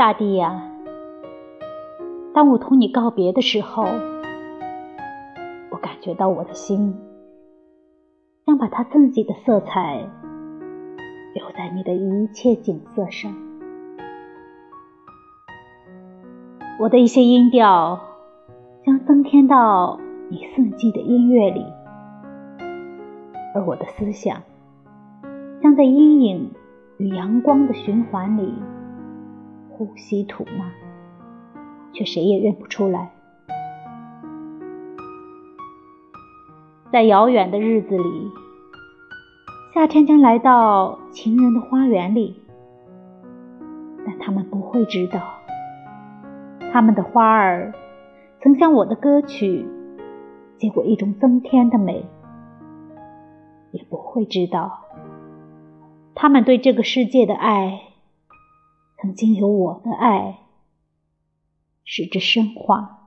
大地呀，当我同你告别的时候，我感觉到我的心将把它自己的色彩留在你的一切景色上。我的一些音调将增添到你四季的音乐里，而我的思想将在阴影与阳光的循环里。呼吸吐纳，却谁也认不出来。在遥远的日子里，夏天将来到情人的花园里，但他们不会知道，他们的花儿曾向我的歌曲结过一种增添的美，也不会知道，他们对这个世界的爱。曾经有我的爱，使之升华。